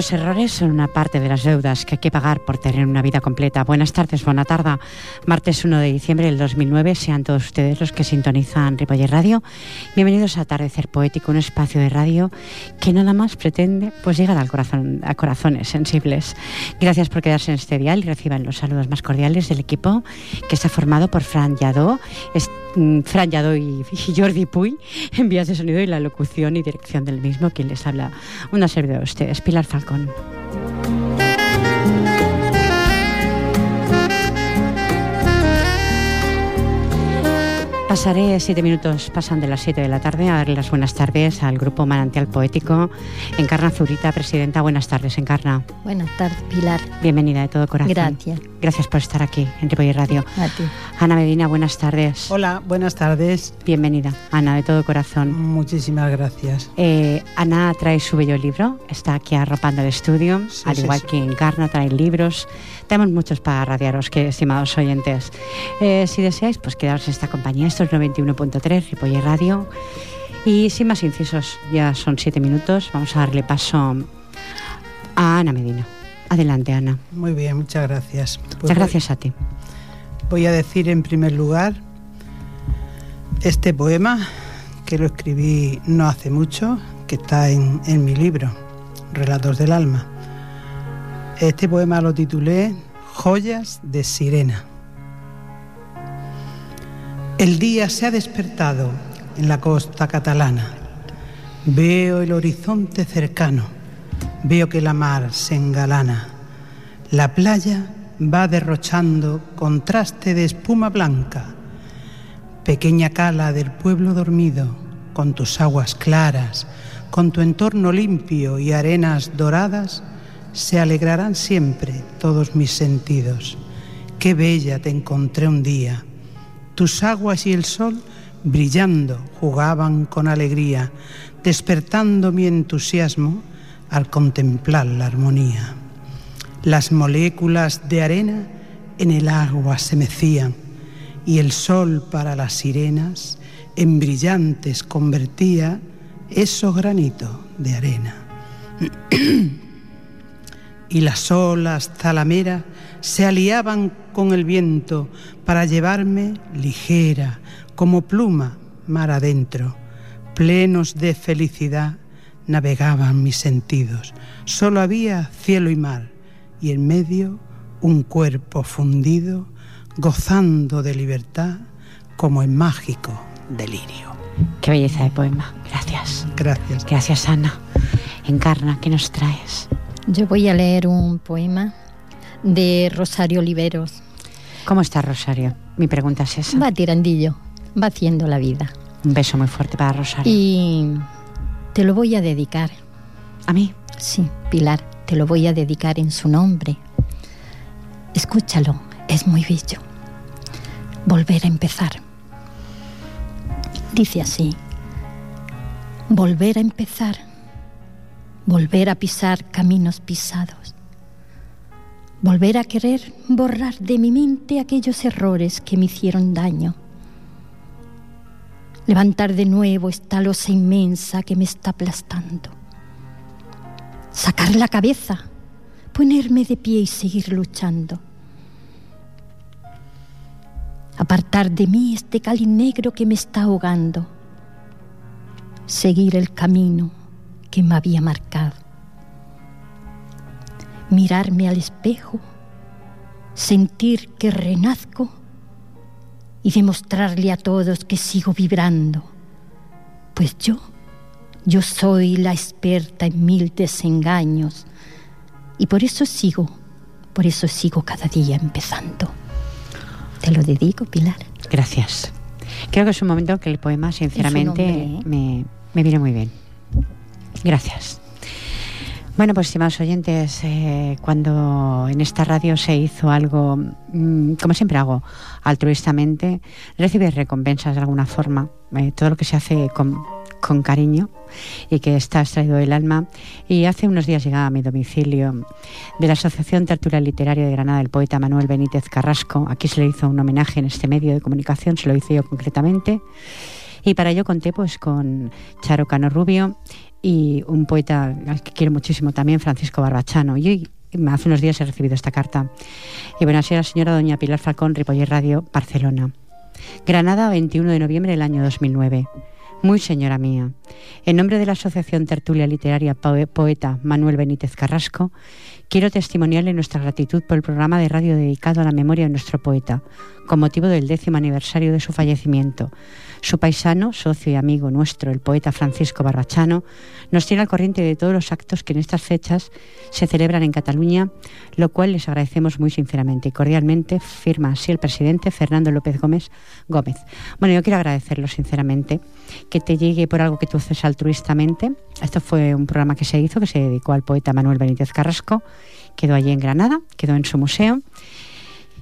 Los errores son una parte de las deudas que hay que pagar por tener una vida completa. Buenas tardes, buena tarde. Martes 1 de diciembre del 2009. Sean todos ustedes los que sintonizan Ripoller Radio. Bienvenidos a Atardecer Poético, un espacio de radio que nada más pretende pues llegar al corazón, a corazones sensibles. Gracias por quedarse en este dial y reciban los saludos más cordiales del equipo que está formado por Fran Yadó, Fran Yadó y, Jordi Puy en vías de sonido y la locución y dirección del mismo, quien les habla una servidora de ustedes, Pilar Falcón. Pasaré siete minutos, pasan de las siete de la tarde, a darle las buenas tardes al grupo Manantial Poético. Encarna Zurita, presidenta, buenas tardes, Encarna. Buenas tardes, Pilar. Bienvenida de todo corazón. Gracias. Gracias por estar aquí en Ripoller Radio. A ti. Ana Medina, buenas tardes. Hola, buenas tardes. Bienvenida, Ana, de todo corazón. Muchísimas gracias. Eh, Ana trae su bello libro, está aquí arropando el estudio, al igual que Encarna trae libros. Tenemos muchos para radiaros, que, estimados oyentes. Eh, si deseáis, pues quedaros en esta compañía. Esto es 91.3, Ripoller Radio. Y sin más incisos, ya son siete minutos, vamos a darle paso a Ana Medina. Adelante, Ana. Muy bien, muchas gracias. Pues muchas gracias a ti. Voy a decir en primer lugar este poema que lo escribí no hace mucho, que está en, en mi libro, Relatos del Alma. Este poema lo titulé Joyas de Sirena. El día se ha despertado en la costa catalana. Veo el horizonte cercano, veo que la mar se engalana. La playa va derrochando contraste de espuma blanca. Pequeña cala del pueblo dormido, con tus aguas claras, con tu entorno limpio y arenas doradas, se alegrarán siempre todos mis sentidos. Qué bella te encontré un día tus aguas y el sol, brillando, jugaban con alegría, despertando mi entusiasmo al contemplar la armonía. Las moléculas de arena en el agua se mecían y el sol para las sirenas en brillantes convertía esos granitos de arena. y las olas talameras se aliaban con el viento para llevarme ligera, como pluma, mar adentro. Plenos de felicidad navegaban mis sentidos. Solo había cielo y mar, y en medio un cuerpo fundido, gozando de libertad como en mágico delirio. Qué belleza de poema. Gracias. Gracias. Gracias, Ana. Encarna, ¿qué nos traes? Yo voy a leer un poema de Rosario Oliveros. ¿Cómo está Rosario? Mi pregunta es esa. Va tirandillo, va haciendo la vida. Un beso muy fuerte para Rosario. Y te lo voy a dedicar. ¿A mí? Sí, Pilar, te lo voy a dedicar en su nombre. Escúchalo, es muy bello. Volver a empezar. Dice así, volver a empezar, volver a pisar caminos pisados volver a querer borrar de mi mente aquellos errores que me hicieron daño, levantar de nuevo esta losa inmensa que me está aplastando, sacar la cabeza, ponerme de pie y seguir luchando, apartar de mí este cali negro que me está ahogando, seguir el camino que me había marcado. Mirarme al espejo, sentir que renazco y demostrarle a todos que sigo vibrando, pues yo, yo soy la experta en mil desengaños y por eso sigo, por eso sigo cada día empezando. Te lo dedico, Pilar. Gracias. Creo que es un momento que el poema, sinceramente, me, me viene muy bien. Gracias. Bueno, pues estimados oyentes, eh, cuando en esta radio se hizo algo, mm, como siempre hago, altruistamente, recibes recompensas de alguna forma. Eh, todo lo que se hace con, con, cariño y que está extraído del alma. Y hace unos días llegaba a mi domicilio de la Asociación Tertulia Literaria de Granada el poeta Manuel Benítez Carrasco. Aquí se le hizo un homenaje en este medio de comunicación, se lo hice yo concretamente. Y para ello conté pues con Charo Cano Rubio y un poeta al que quiero muchísimo también, Francisco Barbachano. Y hace unos días he recibido esta carta. Y bueno, así la señora doña Pilar Falcón, Ripoller Radio, Barcelona. Granada, 21 de noviembre del año 2009. Muy señora mía, en nombre de la Asociación Tertulia Literaria Poeta Manuel Benítez Carrasco, quiero testimoniarle nuestra gratitud por el programa de radio dedicado a la memoria de nuestro poeta, con motivo del décimo aniversario de su fallecimiento, su paisano, socio y amigo nuestro, el poeta Francisco Barbachano, nos tiene al corriente de todos los actos que en estas fechas se celebran en Cataluña, lo cual les agradecemos muy sinceramente y cordialmente, firma así el presidente Fernando López Gómez. Gómez. Bueno, yo quiero agradecerlo sinceramente, que te llegue por algo que tú haces altruistamente. Esto fue un programa que se hizo, que se dedicó al poeta Manuel Benítez Carrasco, quedó allí en Granada, quedó en su museo.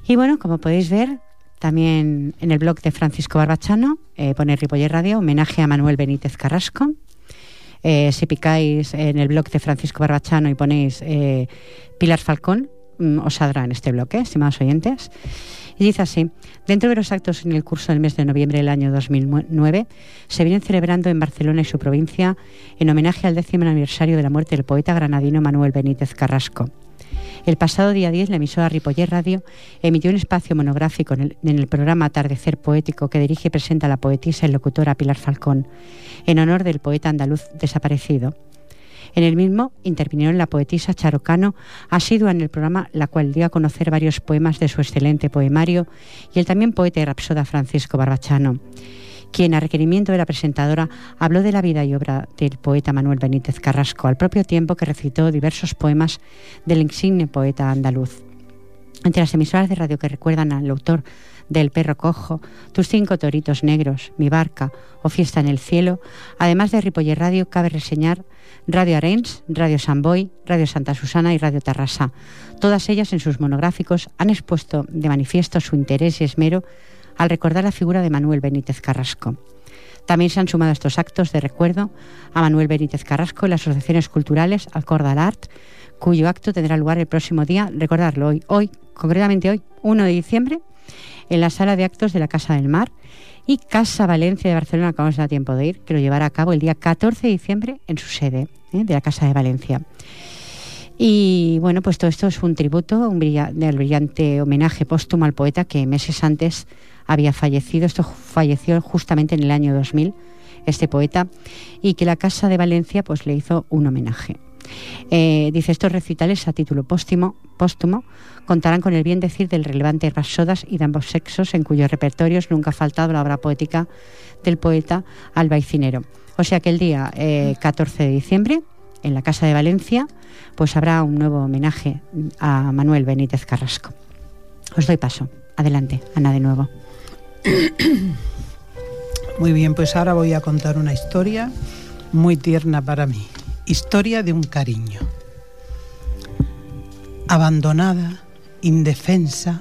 Y bueno, como podéis ver, también en el blog de Francisco Barbachano eh, pone Ripoller Radio, homenaje a Manuel Benítez Carrasco. Eh, si picáis en el blog de Francisco Barbachano y ponéis eh, Pilar Falcón, mm, os saldrá en este bloque, estimados oyentes. Y dice así, dentro de los actos en el curso del mes de noviembre del año 2009, se vienen celebrando en Barcelona y su provincia en homenaje al décimo aniversario de la muerte del poeta granadino Manuel Benítez Carrasco. El pasado día 10, la emisora Ripoller Radio emitió un espacio monográfico en el, programa Atardecer Poético que dirige y presenta la poetisa y locutora Pilar Falcón, en honor del poeta andaluz desaparecido. En el mismo intervinieron la poetisa Charocano, asidua en el programa, la cual dio a conocer varios poemas de su excelente poemario, y el también poeta y rapsoda Francisco Barbachano quien a requerimiento de la presentadora habló de la vida y obra del poeta Manuel Benítez Carrasco, al propio tiempo que recitó diversos poemas del insigne poeta andaluz. Entre las emisoras de radio que recuerdan al autor del Perro Cojo, Tus cinco toritos negros, Mi barca o Fiesta en el cielo, además de Ripoller Radio, cabe reseñar Radio Arenys, Radio Samboy, Radio Santa Susana y Radio Tarrasa. Todas ellas en sus monográficos han expuesto de manifiesto su interés y esmero al recordar la figura de Manuel Benítez Carrasco. También se han sumado estos actos de recuerdo a Manuel Benítez Carrasco y las asociaciones culturales Alcordal Art, cuyo acto tendrá lugar el próximo día, recordarlo hoy, hoy, concretamente hoy, 1 de diciembre, en la sala de actos de la Casa del Mar y Casa Valencia de Barcelona, que vamos a tiempo de ir, que lo llevará a cabo el día 14 de diciembre en su sede ¿eh? de la Casa de Valencia. Y bueno, pues todo esto es un tributo, un del brillante homenaje póstumo al poeta que meses antes había fallecido. Esto falleció justamente en el año 2000, este poeta, y que la Casa de Valencia pues, le hizo un homenaje. Eh, dice, estos recitales a título póstumo, póstumo contarán con el bien decir del relevante Rasodas y de ambos sexos, en cuyos repertorios nunca ha faltado la obra poética del poeta albaicinero. O sea que el día 14 eh, de diciembre, en la Casa de Valencia, pues habrá un nuevo homenaje a Manuel Benítez Carrasco. Os doy paso. Adelante, Ana, de nuevo. Muy bien, pues ahora voy a contar una historia muy tierna para mí. Historia de un cariño. Abandonada, indefensa,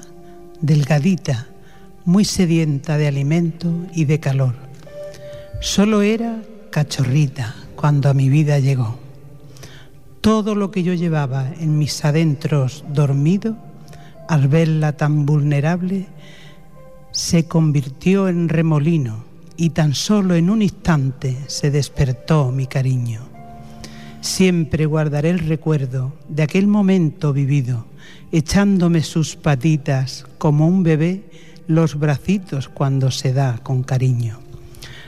delgadita, muy sedienta de alimento y de calor. Solo era cachorrita cuando a mi vida llegó. Todo lo que yo llevaba en mis adentros dormido, al verla tan vulnerable, se convirtió en remolino y tan solo en un instante se despertó mi cariño. Siempre guardaré el recuerdo de aquel momento vivido, echándome sus patitas como un bebé los bracitos cuando se da con cariño.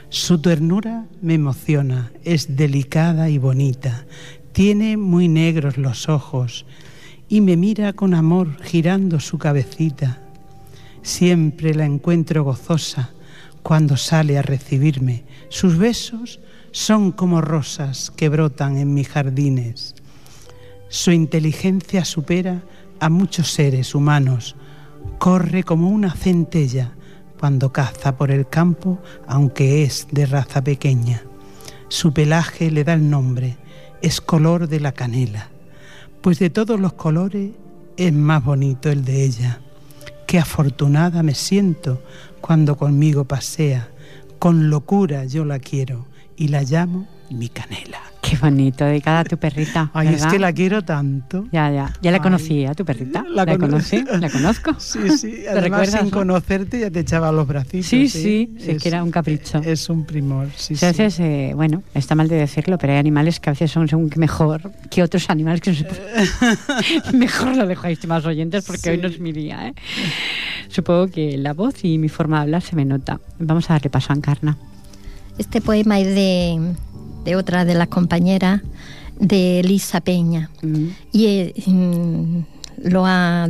Su ternura me emociona, es delicada y bonita, tiene muy negros los ojos y me mira con amor girando su cabecita Siempre la encuentro gozosa cuando sale a recibirme. Sus besos son como rosas que brotan en mis jardines. Su inteligencia supera a muchos seres humanos. Corre como una centella cuando caza por el campo, aunque es de raza pequeña. Su pelaje le da el nombre, es color de la canela, pues de todos los colores es más bonito el de ella. Qué afortunada me siento cuando conmigo pasea. Con locura yo la quiero y la llamo mi canela. Qué bonito, dedicada a tu perrita. Ay, es que la quiero tanto. Ya, ya. Ya la conocí, a tu perrita. La, conocí, la conozco. Sí, sí. Además, sin conocerte ya te echaba los bracitos. Sí, sí, sí, que era un capricho. Es un primor, sí, sí. A veces, eh, bueno, está mal de decirlo, pero hay animales que a veces son según que mejor que otros animales que no se Mejor lo dejo ahí, más oyentes, porque hoy no es mi día, ¿eh? Supongo que la voz y mi forma de hablar se me nota. Vamos a darle paso a Encarna. Este poema es de de otra de las compañeras de Elisa Peña. Y eh, mm, lo, ha,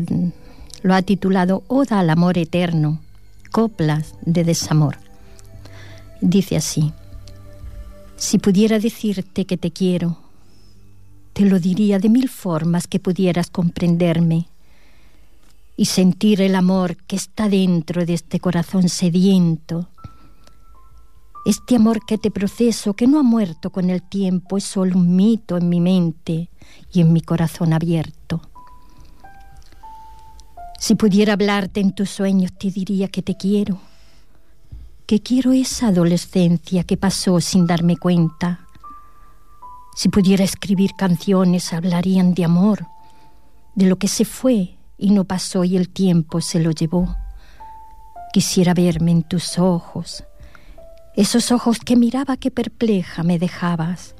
lo ha titulado Oda al amor eterno, coplas de desamor. Dice así, si pudiera decirte que te quiero, te lo diría de mil formas que pudieras comprenderme y sentir el amor que está dentro de este corazón sediento este amor que te proceso, que no ha muerto con el tiempo, es solo un mito en mi mente y en mi corazón abierto. Si pudiera hablarte en tus sueños, te diría que te quiero, que quiero esa adolescencia que pasó sin darme cuenta. Si pudiera escribir canciones, hablarían de amor, de lo que se fue y no pasó y el tiempo se lo llevó. Quisiera verme en tus ojos, esos ojos que miraba que perpleja me dejabas.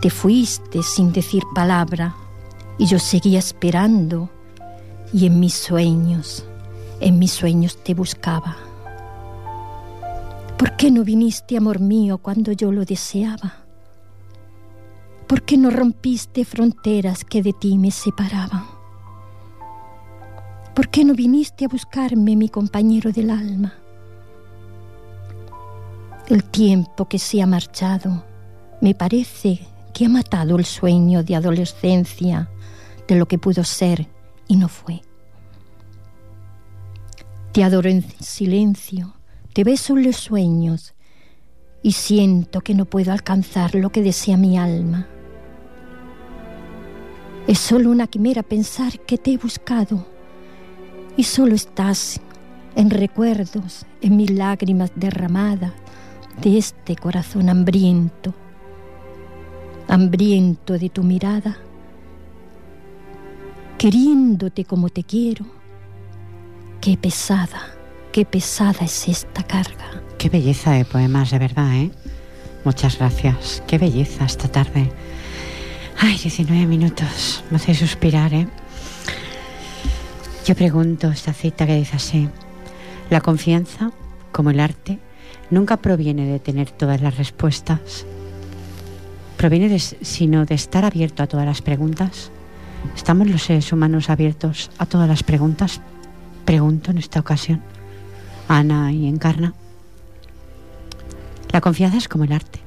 Te fuiste sin decir palabra y yo seguía esperando y en mis sueños, en mis sueños te buscaba. ¿Por qué no viniste, amor mío, cuando yo lo deseaba? ¿Por qué no rompiste fronteras que de ti me separaban? ¿Por qué no viniste a buscarme, mi compañero del alma? El tiempo que se ha marchado me parece que ha matado el sueño de adolescencia de lo que pudo ser y no fue. Te adoro en silencio, te beso en los sueños y siento que no puedo alcanzar lo que desea mi alma. Es solo una quimera pensar que te he buscado y solo estás en recuerdos, en mis lágrimas derramadas de este corazón hambriento, hambriento de tu mirada, queriéndote como te quiero. Qué pesada, qué pesada es esta carga. Qué belleza de poemas, de verdad, ¿eh? Muchas gracias. Qué belleza esta tarde. Ay, 19 minutos. Me hace suspirar, ¿eh? Yo pregunto esta cita que dice así. La confianza, como el arte, nunca proviene de tener todas las respuestas, proviene de, sino de estar abierto a todas las preguntas. ¿Estamos los seres humanos abiertos a todas las preguntas? Pregunto en esta ocasión. Ana y Encarna. La confianza es como el arte.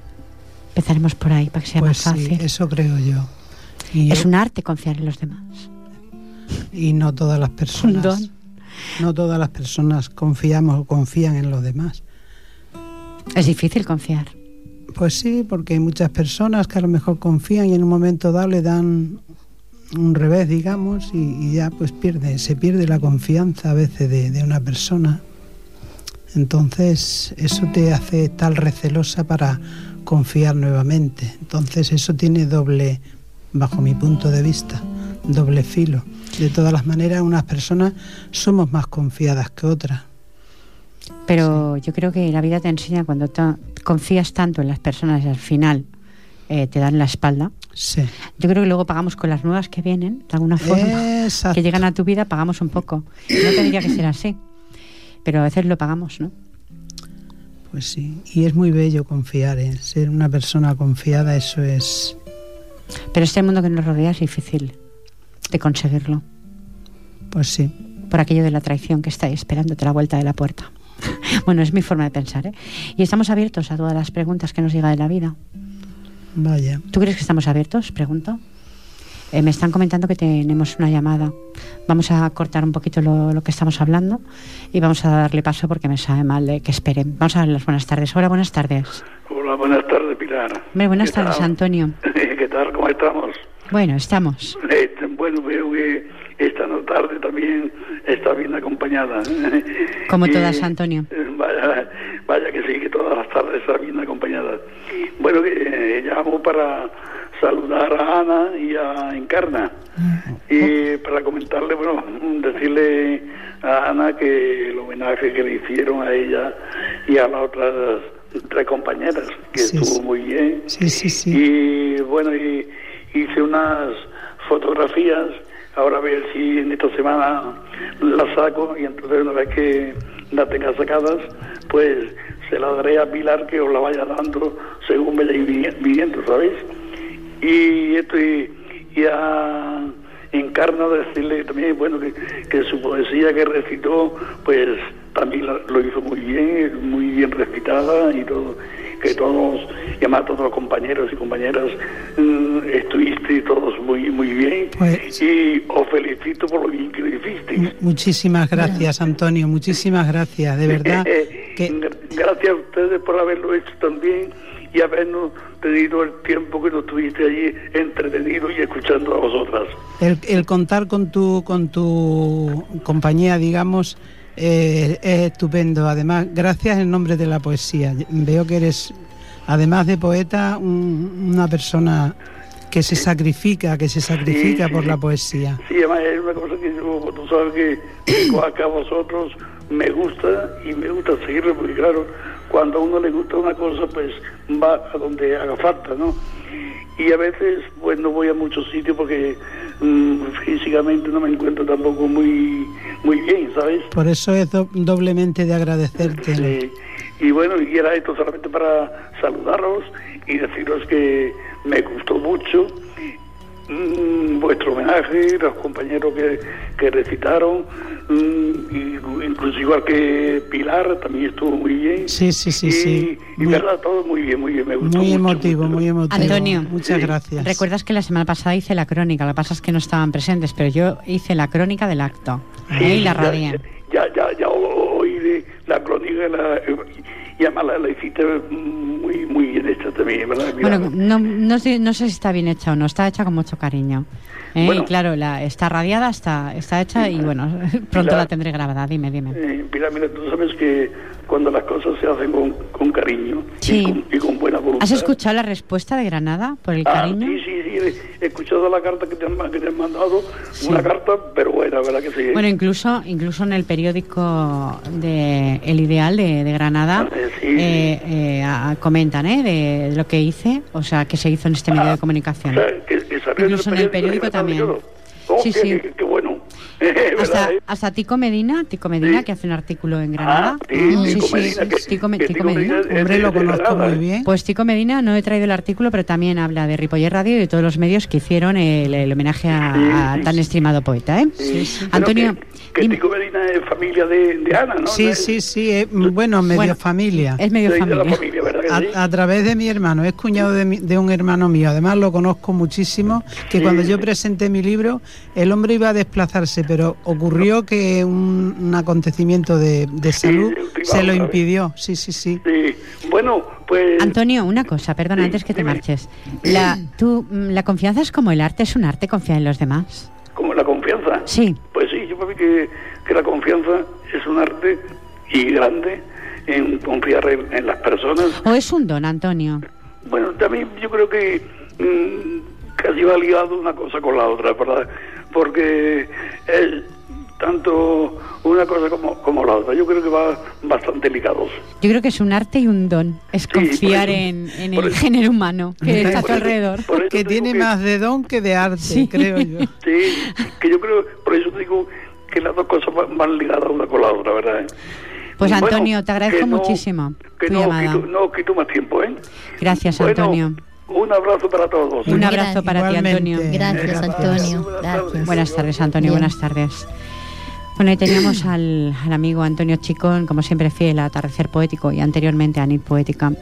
Empezaremos por ahí para que sea pues más fácil. Sí, eso creo yo. es un arte confiar en los demás. Y no todas las personas. No todas las personas confiamos o confían en los demás. Es difícil confiar. Pues sí, porque hay muchas personas que a lo mejor confían y en un momento dado le dan un revés, digamos, y, ya pues pierde, se pierde la confianza a veces de, una persona. Entonces eso te hace tal recelosa para confiar nuevamente. Entonces eso tiene doble, bajo mi punto de vista, doble filo. De todas las maneras, unas personas somos más confiadas que otras. Pero yo creo que la vida te enseña cuando confías tanto en las personas y al final eh, te dan la espalda. Sí. Yo creo que luego pagamos con las nuevas que vienen, de alguna forma, que llegan a tu vida, pagamos un poco. No tendría que ser así, pero a veces lo pagamos, ¿no? Pues sí, y es muy bello confiar, ¿eh? ser una persona confiada, eso es... Pero este mundo que nos rodea es difícil de conseguirlo. Pues sí. Por aquello de la traición que está esperándote a la vuelta de la puerta. bueno, es mi forma de pensar. ¿eh? Y estamos abiertos a todas las preguntas que nos llega de la vida. Vaya. ¿Tú crees que estamos abiertos? Pregunto. Eh, me están comentando que tenemos una llamada. Vamos a cortar un poquito lo, que estamos hablando y vamos a darle paso porque me sabe mal de que esperen. Vamos a dar las buenas tardes. Hola, buenas tardes. Hola, buenas tardes, Pilar. buenas tardes, Antonio. ¿Qué tal? ¿Cómo estamos? Bueno, estamos. Este, bueno, veo que esta tarde también está bien acompañada. Como todas, Antonio. Vaya, Vaya que sí, que todas las tardes está bien acompañada. Bueno, eh, llamo para saludar a Ana y a Encarna. Y para comentarle, bueno, decirle a Ana que el homenaje que le hicieron a ella y a las otras tres compañeras, que Sí, estuvo sí. muy bien. Sí, sí, sí. Y bueno, y hice unas fotografías. Ahora a ver si en esta semana las saco y entonces una vez que las tenga sacadas, pues se las daré a Pilar que os la vaya dando según vayáis vi- viendo, ¿sabéis? Y esto y, y a Encarna decirle también, bueno, que, que su poesía que recitó, pues también la- lo hizo muy bien, muy bien recitada y todo, que todos, y además todos los compañeros y compañeras mm, estuviste todos muy muy bien Pues- y os felicito por lo bien que lo hicisteis. Muchísimas gracias, Antonio, muchísimas gracias, de verdad. Que, Gra- Gracias a ustedes por haberlo hecho también y habernos tenido el tiempo que nos estuviste allí entretenido y escuchando a vosotras. el, el contar con tu, con tu compañía, digamos, eh, es estupendo. Además, gracias en nombre de la poesía. Veo que eres, además de poeta, un- una persona que se sacrifica, que se sacrifica por la poesía. Sí, además es una cosa que yo, tú sabes que acá a vosotros me gusta y me gusta seguirlo porque claro, cuando a uno le gusta una cosa pues va a donde haga falta, ¿no? Y a veces pues no voy a muchos sitios porque mm, físicamente no me encuentro tampoco muy muy bien, ¿sabes? Por eso es do- doblemente de agradecerte. Sí. Y bueno, y era esto solamente para saludaros y deciros que me gustó mucho mm, vuestro homenaje, los compañeros que, que recitaron, mm, y- incluso igual que Pilar, también estuvo muy bien. Sí, sí, sí, y, sí. Y Muy- verdad, todo muy bien, muy bien, me gustó Muy mucho, emotivo, mucho. muy emotivo. Antonio. Muchas Sí. gracias. Recuerdas que la semana pasada hice la crónica, lo que pasa es que no estaban presentes, pero yo hice la crónica del acto ¿eh? y la ya- radié. Ya, ya, ya oí de la crónica la, y además la, la hiciste muy, muy bien hecha también, ¿verdad? Bueno, Pilar? no, no, sé, no sé si está bien hecha o no, está hecha con mucho cariño. ¿eh? Bueno. y claro, la, está radiada, está, está hecha y bueno, pronto La- la tendré grabada, dime, dime. Eh, Pilar, mira, tú sabes que cuando las cosas se hacen con, con cariño Sí. y, con, y con buena voluntad. ¿Has escuchado la respuesta de Granada por el Ah, cariño? sí, sí, sí, he- escuchado la carta que te han, que te han mandado, una carta, pero buena, ¿verdad que sí? Bueno, incluso, incluso en el periódico de El Ideal de, de Granada Eh, sí, eh, eh, a- comentan ¿eh? de, de lo que hice, o sea, que se hizo en este medio de o comunicación. sea, que, que Incluso en el periódico de Granada y también. Oh, Sí, qué, sí. qué- qué bueno. ¿verdad, Hasta, eh? hasta Tico Medina, Tico Medina, Sí. que hace un artículo en Granada. Ah, sí, Mm, Tico sí, Medina, sí, que- Tico, Me- que Tico Tico Medina. Hombre, lo conozco Granada, muy bien. Pues Tico Medina no he traído el artículo, pero también habla de Ripoller Radio y de todos los medios que hicieron el, el homenaje a, tan estimado poeta. ¿eh? Antonio, que, que dime- Tico Medina es familia de, de Ana, ¿no? Sí, sí, sí, es, bueno, medio Bueno, familia. es medio de, de la familia. A, a través de mi hermano, es cuñado de, mi- de un hermano mío, además lo conozco muchísimo, que Sí. cuando yo presenté mi libro, el hombre iba a desplazarse, pero ocurrió que un, un acontecimiento de, de salud se lo ¿eh? impidió, sí, sí, sí. Sí. Bueno, pues... Antonio, una cosa, perdona, Sí, antes que te dime. marches. La, tú, mm, la confianza es como el arte, es un arte, confía en los demás. Como la confianza. Sí. Pues yo creo que, que la confianza es un arte y grande en confiar en, en las personas. ¿O es un don, Antonio? Bueno, también yo creo que mm, casi va ligado una cosa con la otra, ¿verdad? Porque es tanto una cosa como, como la otra. Yo creo que va bastante ligados. Yo creo que es un arte y un don. Es por confiar eso- en, en el eso- género humano que está a tu alrededor. Que tiene más de don que de arte, Sí. creo yo. Sí, que yo creo, por eso digo que las dos cosas van, van ligadas una con la otra, ¿verdad? Pues Bueno, Antonio, te agradezco que no- muchísimo Que tu no llamada. quito, no quito más tiempo, ¿eh? Gracias, Bueno, Antonio. Un abrazo para todos. Un Gracias. abrazo para ti, Igualmente. Antonio. Gracias, Gracias. Antonio. Buenas Gracias. tardes. Buenas tardes, Antonio. Bien. Buenas tardes. Bueno, y teníamos al, al amigo Antonio Chicón, como siempre fiel a Atardecer Poético y anteriormente a Nit Poética.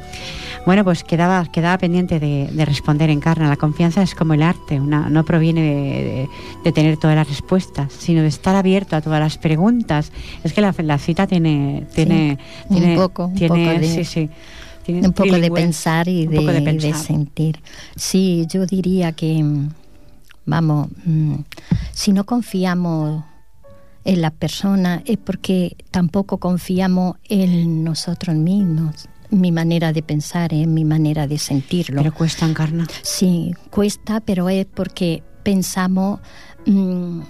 Bueno, pues quedaba, quedaba pendiente de, de responder en carne. La confianza es como el arte, una, no proviene de, de- de tener todas las respuestas, sino de estar abierto a todas las preguntas. Es que la, la cita tiene... tiene, un tiene poco, un tiene- poco de- sí, sí, tiene un poco de pensar y de, poco de pensar. sentir. Sí, yo diría que, mm, vamos, mm, si no confiamos en las personas es porque tampoco confiamos en nosotros mismos mi manera de pensar, en mi manera de sentirlo. Pero cuesta, Encarna. Sí, cuesta, pero es porque pensamos mm,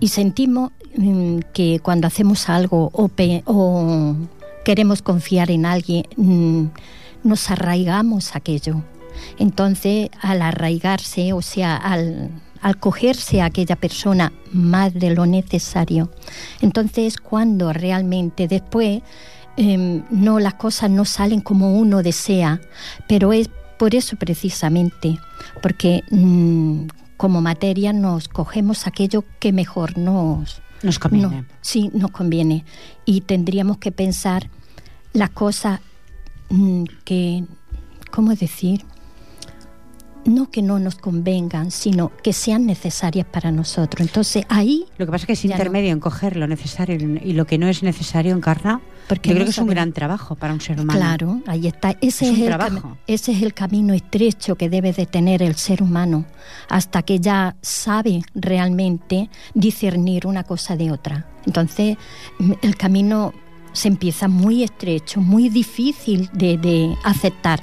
y sentimos mm, que cuando hacemos algo o, o queremos confiar en alguien, mm, nos arraigamos aquello. Entonces, al arraigarse, o sea, al, al cogerse a aquella persona más de lo necesario, entonces cuando realmente después Em, no las cosas no salen como uno desea, pero es por eso precisamente, porque mm, como materia nos cogemos aquello que mejor nos, nos conviene. sí, nos conviene. Y tendríamos que pensar las cosas mm, que, ¿cómo decir? No que no nos convengan, sino que sean necesarias para nosotros. Entonces ahí... Lo que pasa es que es intermedio en coger lo necesario y lo que no es necesario encarna. Porque yo creo que es un gran trabajo para un ser humano. Claro, ahí está. Ese es, el trabajo. ese es el camino estrecho que debe de tener el ser humano hasta que ya sabe realmente discernir una cosa de otra. Entonces el camino se empieza muy estrecho, muy difícil de, de aceptar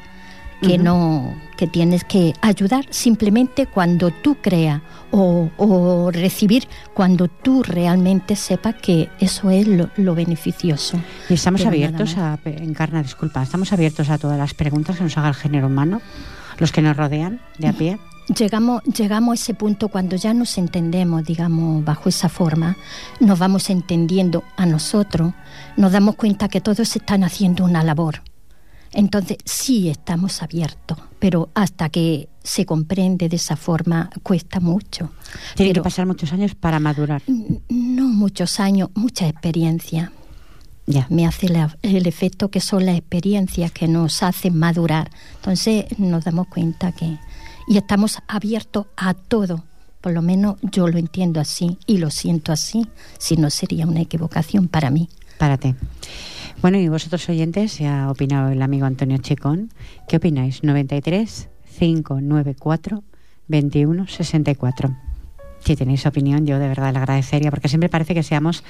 que no que tienes que ayudar simplemente cuando tú creas o, recibir cuando tú realmente sepas que eso es lo, beneficioso. Y estamos abiertos a, Encarna, disculpa, estamos abiertos a todas las preguntas que nos haga el género humano, los que nos rodean de a pie. Llegamos, llegamos a ese punto cuando ya nos entendemos, digamos, bajo esa forma, nos vamos entendiendo a nosotros, nos damos cuenta que todos están haciendo una labor entonces sí estamos abiertos, pero hasta que se comprende de esa forma cuesta mucho. Tiene que pasar muchos años para madurar. No muchos años, mucha experiencia. Ya. Me hace el efecto que son las experiencias que nos hacen madurar. Entonces nos damos cuenta que... Y estamos abiertos a todo. Por lo menos yo lo entiendo así y lo siento así. Si no sería una equivocación para mí. Párate. Bueno, y vosotros oyentes, ya ha opinado el amigo Antonio Chicón. ¿Qué opináis? 93 594 21 64 si tenéis opinión, yo de verdad le agradecería, porque siempre parece que seamos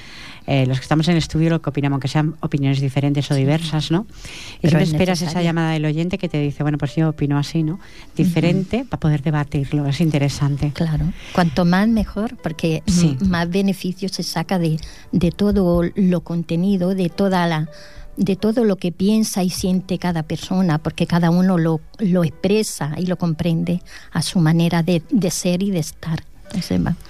eh, los que estamos en el estudio lo que opinamos, que sean opiniones diferentes o diversas, ¿no? Y siempre esperas esa llamada del oyente que te dice, bueno, pues yo opino así, ¿no? Diferente para poder debatirlo, es interesante. Claro, cuanto más mejor, porque más beneficio se saca de, de todo lo contenido, de toda la de todo lo que piensa y siente cada persona, porque cada uno lo, lo expresa y lo comprende a su manera de, de ser y de estar.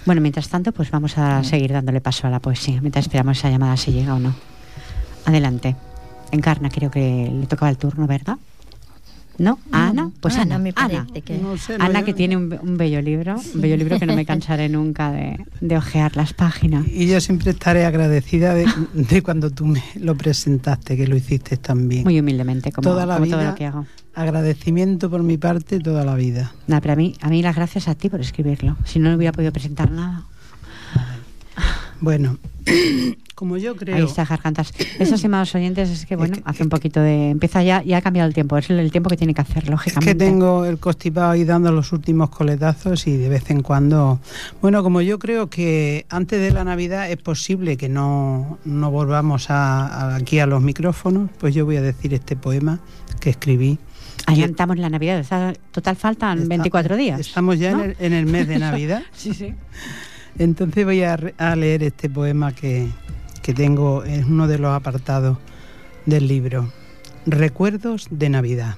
Bueno, mientras tanto, pues vamos a seguir dándole paso a la poesía, mientras esperamos esa llamada si llega o no. Adelante. Encarna, creo que le tocaba el turno, ¿verdad? ¿No? Ana? Pues Ana, me Ana. Que... Ana que tiene un, bello libro, un bello libro que no me cansaré nunca de, de ojear las páginas. Y yo siempre estaré agradecida de, cuando tú me lo presentaste, que lo hiciste tan bien. Muy humildemente, como, toda la vida, todo lo que hago. Agradecimiento por mi parte toda la vida. Nada, pero a mí, a mí las gracias a ti por escribirlo. Si no, no hubiera podido presentar nada. Bueno, como yo creo. Ahí está, gargantas. Esos estimados oyentes, es que bueno, hace un poquito de. Empieza ya, ya ha cambiado el tiempo, es el, tiempo que tiene que hacer, lógicamente. Es que tengo el constipado ahí dando los últimos coletazos y de vez en cuando. Bueno, como yo creo que antes de la Navidad es posible que no, no volvamos a, aquí a los micrófonos, pues yo voy a decir este poema que escribí. Adelantamos la Navidad, total faltan 24 días. Estamos ya en, el, en, el, mes de Navidad. sí, sí. Entonces voy a, leer este poema que, que tengo en uno de los apartados del libro, Recuerdos de Navidad.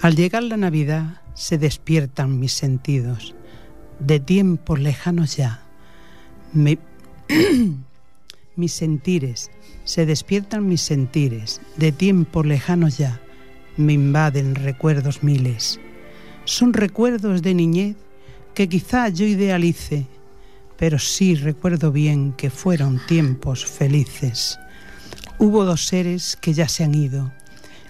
Al llegar la Navidad se despiertan mis sentidos, de tiempos lejanos ya. mis sentires, se despiertan mis sentires, de tiempos lejanos ya. Me invaden recuerdos miles. Son recuerdos de niñez que quizá yo idealice pero sí recuerdo bien que fueron tiempos felices. Hubo dos seres que ya se han ido,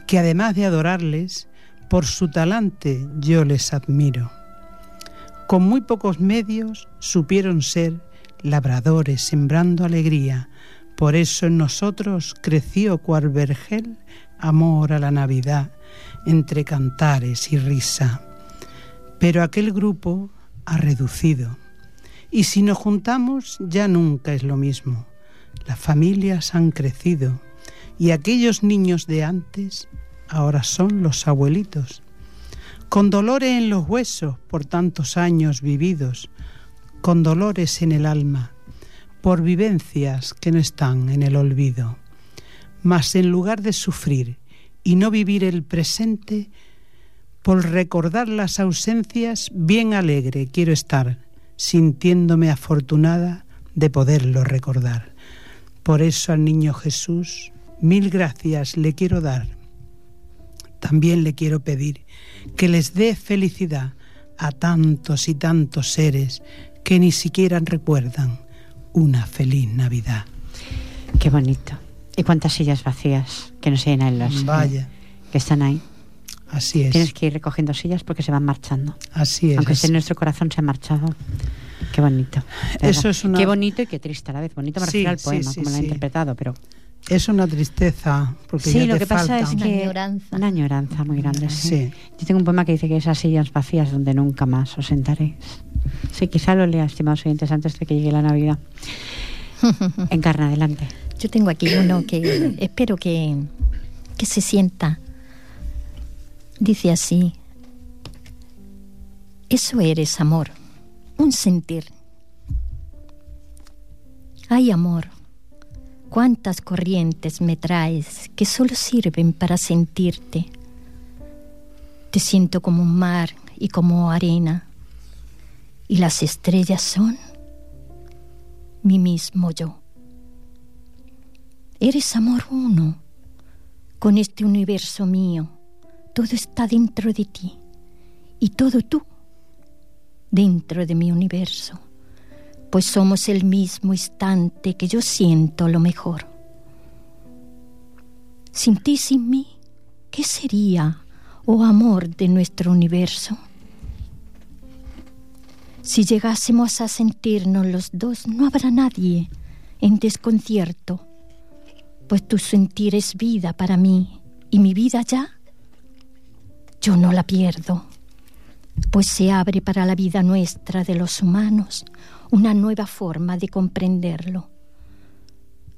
que además de adorarles, por su talante yo les admiro. Con muy pocos medios supieron ser labradores sembrando alegría, por eso en nosotros creció cual vergel amor a la Navidad, entre cantares y risa. Pero aquel grupo ha reducido Y si nos juntamos ya nunca es lo mismo. Las familias han crecido y aquellos niños de antes ahora son los abuelitos, con dolores en los huesos por tantos años vividos, con dolores en el alma, por vivencias que no están en el olvido. Mas en lugar de sufrir y no vivir el presente, por recordar las ausencias, bien alegre quiero estar, sintiéndome afortunada de poderlo recordar. Por eso al niño Jesús mil gracias le quiero dar. También le quiero pedir que les dé felicidad a tantos y tantos seres que ni siquiera recuerdan una feliz Navidad. Qué bonito. ¿Y cuántas sillas vacías que no se llenan las Vaya. que están ahí? Así es. Tienes que ir recogiendo sillas porque se van marchando. Así es. Aunque esté en nuestro corazón se ha marchado. Qué bonito. Eso es una- Qué bonito y qué triste a la vez. Bonito me Sí, al sí, poema, sí, como lo ha sí. interpretado, pero Es una tristeza porque sí, ya lo te que pasa falta. es Una que añoranza. una añoranza muy grande. Sí. Sí. Yo tengo un poema que dice que esas sillas vacías donde nunca más os sentaréis. Sí, quizá lo lea, estimados oyentes, antes de que llegue la Navidad. Encarna, adelante. Yo tengo aquí uno que espero que, que se sienta. Dice así, eso eres amor, un sentir. Ay amor, cuántas corrientes me traes que solo sirven para sentirte. Te siento como un mar y como arena, y las estrellas son mi mismo yo. Eres amor uno con este universo mío. Todo está dentro de ti y todo tú dentro de mi universo, pues somos el mismo instante que yo siento lo mejor. Sin ti, sin mí, ¿qué sería, oh amor de nuestro universo? Si llegásemos a sentirnos los dos, no habrá nadie en desconcierto, pues tu sentir es vida para mí y mi vida ya, yo no la pierdo, pues se abre para la vida nuestra de los humanos una nueva forma de comprenderlo.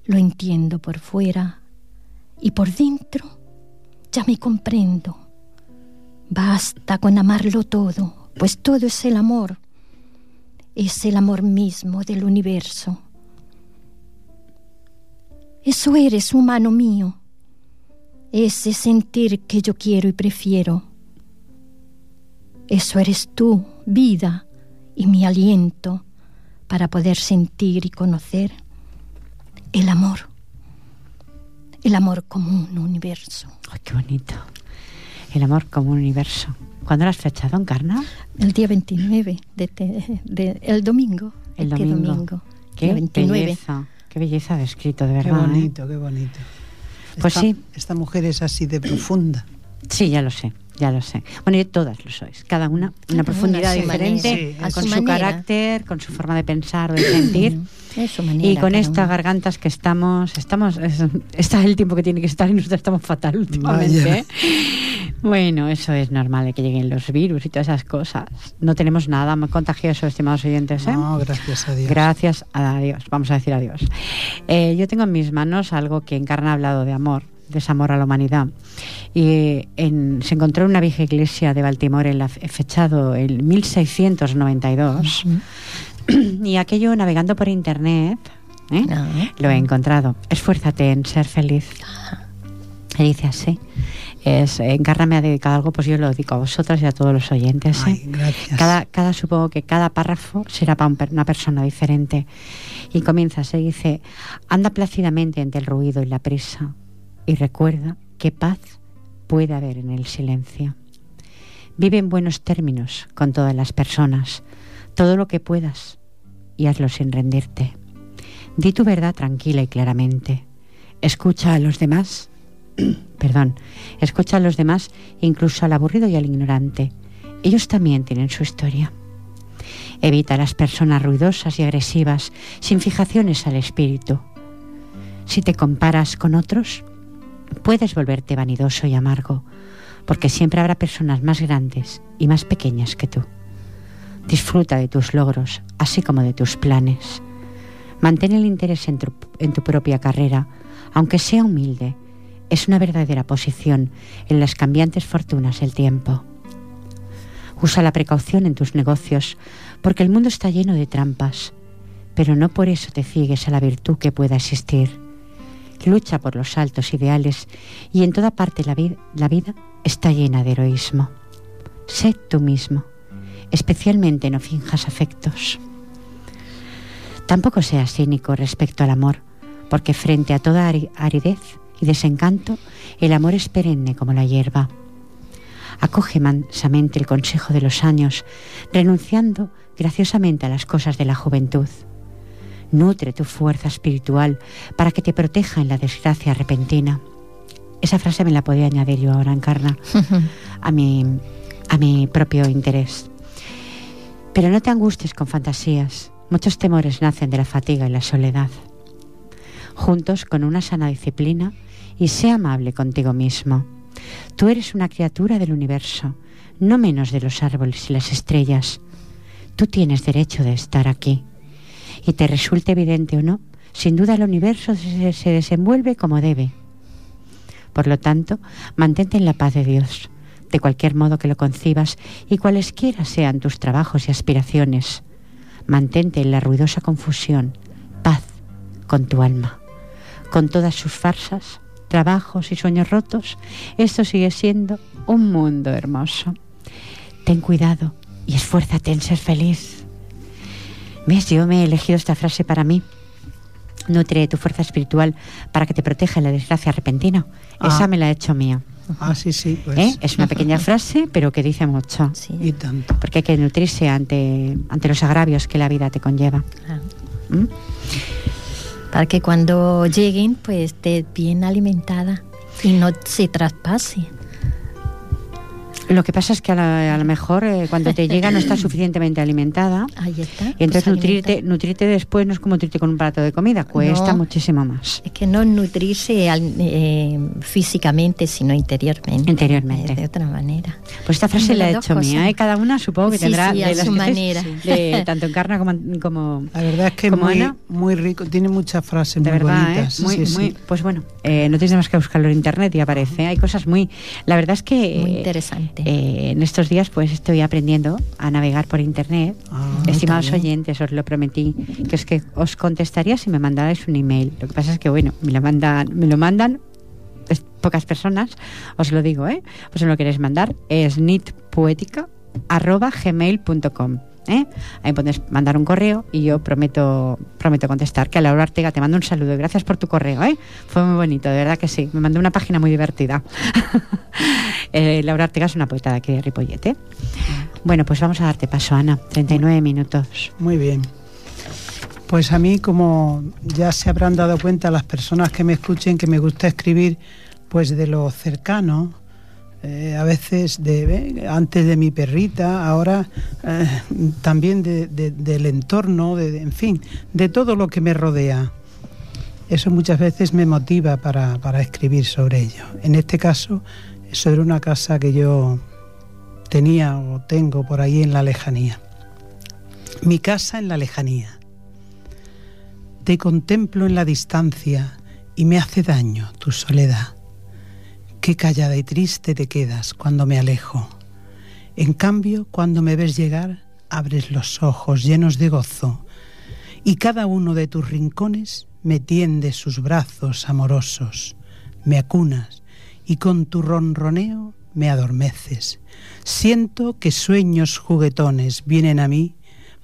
Lo entiendo por fuera y por dentro ya me comprendo. Basta con amarlo todo, pues todo es el amor, es el amor mismo del universo. Eso eres, humano mío, ese sentir que yo quiero y prefiero. Eso eres tú, vida, y mi aliento para poder sentir y conocer el amor, el amor como un universo. Ay, qué bonito. El amor como un universo. ¿Cuándo lo has fechado, Encarna? El día 29, de, te- de- el domingo. El este domingo. Qué día 29. belleza. Qué belleza de escrito, de Qué verdad. ¿eh? bonito, qué bonito. Pues Esta- sí. Esta mujer es así de profunda. Sí, ya lo sé, ya lo sé. Bueno, y todas lo sois, cada una una profundidad diferente. Sí, con su carácter, con su forma de pensar o de sentir. De su manera, Y con estas gargantas que estamos, estamos, es- está el tiempo que tiene que estar y nosotros estamos fatal últimamente. ¿eh? Bueno, eso es normal de que lleguen los virus y todas esas cosas. No tenemos nada más contagioso, estimados oyentes. ¿eh? No, gracias a Dios. Gracias a Dios, vamos a decir adiós. Eh, yo tengo en mis manos algo que Encarna ha hablado de amor, desamor a la humanidad. Y en- se encontró en una vieja iglesia de Baltimore, en la, fechado en 1692, y aquello navegando por internet, ¿eh? Ah. lo he encontrado. Esfuérzate en ser feliz. Y dice así. Es, Encarna me ha dedicado algo, pues yo lo dedico a vosotras y a todos los oyentes. ¿eh? Gracias. Cada, cada, supongo que cada párrafo será para un una persona diferente. Y comienza, se dice, anda plácidamente entre el ruido y la prisa y recuerda qué paz puede haber en el silencio. Vive en buenos términos con todas las personas, todo lo que puedas y hazlo sin rendirte. Di tu verdad tranquila y claramente. Escucha a los demás, perdón, escucha a los demás, incluso al aburrido y al ignorante. Ellos también tienen su historia. Evita a las personas ruidosas y agresivas, sin fijaciones al espíritu. Si te comparas con otros, puedes volverte vanidoso y amargo, porque siempre habrá personas más grandes y más pequeñas que tú. Disfruta de tus logros, así como de tus planes. Mantén el interés en tu, propia carrera, aunque sea humilde. Es una verdadera posición en las cambiantes fortunas del tiempo. Usa la precaución en tus negocios, porque el mundo está lleno de trampas, pero no por eso te ciegues a la virtud que pueda existir. Lucha por los altos ideales y en toda parte la, vida está llena de heroísmo. Sé tú mismo especialmente no finjas afectos. Tampoco seas cínico respecto al amor, porque frente a toda aridez y desencanto, el amor es perenne como la hierba. Acoge mansamente el consejo de los años, renunciando graciosamente a las cosas de la juventud. Nutre tu fuerza espiritual para que te proteja en la desgracia repentina. Esa frase me la podía añadir yo ahora, Encarna, a mi, a mi propio interés. Pero no te angusties con fantasías. Muchos temores nacen de la fatiga y la soledad. Juntos con una sana disciplina y sé amable contigo mismo. Tú eres una criatura del universo, no menos de los árboles y las estrellas. Tú tienes derecho de estar aquí. Y te resulte evidente o no, sin duda el universo se, desenvuelve como debe. Por lo tanto, mantente en la paz de Dios de cualquier modo que lo concibas y cualesquiera sean tus trabajos y aspiraciones. Mantente en la ruidosa confusión, paz con tu alma. Con todas sus farsas, trabajos y sueños rotos, esto sigue siendo un mundo hermoso. Ten cuidado y esfuérzate en ser feliz. ¿Ves? Yo me he elegido esta frase para mí. Nutre tu fuerza espiritual para que te proteja la desgracia repentina. Esa ah. me la he hecho mía. Ah, sí, sí. Pues. ¿Eh? Es una pequeña frase, pero que dice mucho. Y tanto. Porque hay que nutrirse ante, ante los agravios que la vida te conlleva. ¿Mm? Para que cuando lleguen, pues esté bien alimentada y no se traspase. Lo que pasa es que a, lo mejor eh, cuando te llega no estás suficientemente alimentada. Ahí está. Y entonces pues nutrirte, nutrirte después no es como nutrirte con un plato de comida, cuesta muchísimo más. Es que no nutrirse eh, físicamente, sino interiormente. Interiormente. De otra manera. Pues esta frase la he hecho mía, ¿eh? cada una supongo que tendrá de su manera. De, tanto Encarna como, como La verdad es que es muy, muy rico, tiene muchas frases muy bonitas. Muy, muy, pues bueno, no tienes más que buscarlo en internet y aparece. Hay cosas muy... La verdad es que... Muy interesante eh, en estos días pues estoy aprendiendo a navegar por internet. Ah, Estimados oyentes, os lo prometí, que es que os contestaría si me mandarais un email. Lo que pasa es que bueno, me lo mandan, me lo mandan pocas personas, os lo digo, ¿eh? Pues si me lo queréis mandar, es nitpoética.gmail.com. ¿Eh? Ahí puedes mandar un correo y yo prometo prometo contestar. Que a Laura Ortega te mando un saludo gracias por tu correo. ¿eh? Fue muy bonito, de verdad que sí. Me mandó una página muy divertida. eh, Laura Ortega es una poeta de aquí de Ripollete. Bueno, pues vamos a darte paso, Ana. 39 minutos. Muy bien. Pues a mí, como ya se habrán dado cuenta las personas que me escuchen, que me gusta escribir pues de lo cercano, eh, a veces de, antes de mi perrita, ahora eh, también del entorno, de, en fin, de todo lo que me rodea. Eso muchas veces me motiva para, para escribir sobre ello. En este caso, sobre una casa que yo tenía o tengo por ahí en la lejanía. Mi casa en la lejanía. Te contemplo en la distancia y me hace daño tu soledad Qué callada y triste te quedas cuando me alejo. En cambio, cuando me ves llegar, abres los ojos llenos de gozo, y cada uno de tus rincones me tiende sus brazos amorosos, me acunas, y con tu ronroneo me adormeces. Siento que sueños juguetones vienen a mí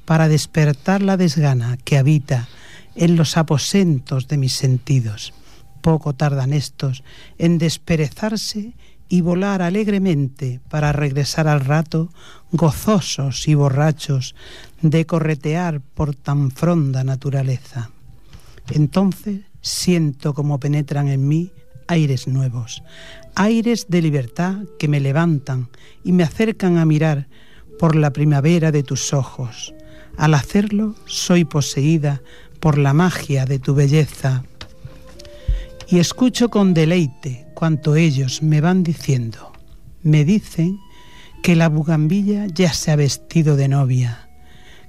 para despertar la desgana que habita en los aposentos de mis sentidos poco tardan estos en desperezarse y volar alegremente para regresar al rato, gozosos y borrachos, de corretear por tan fronda naturaleza. Entonces siento como penetran en mí aires nuevos, aires de libertad que me levantan y me acercan a mirar por la primavera de tus ojos. Al hacerlo soy poseída por la magia de tu belleza, y escucho con deleite cuanto ellos me van diciendo. Me dicen que la bugambilla ya se ha vestido de novia,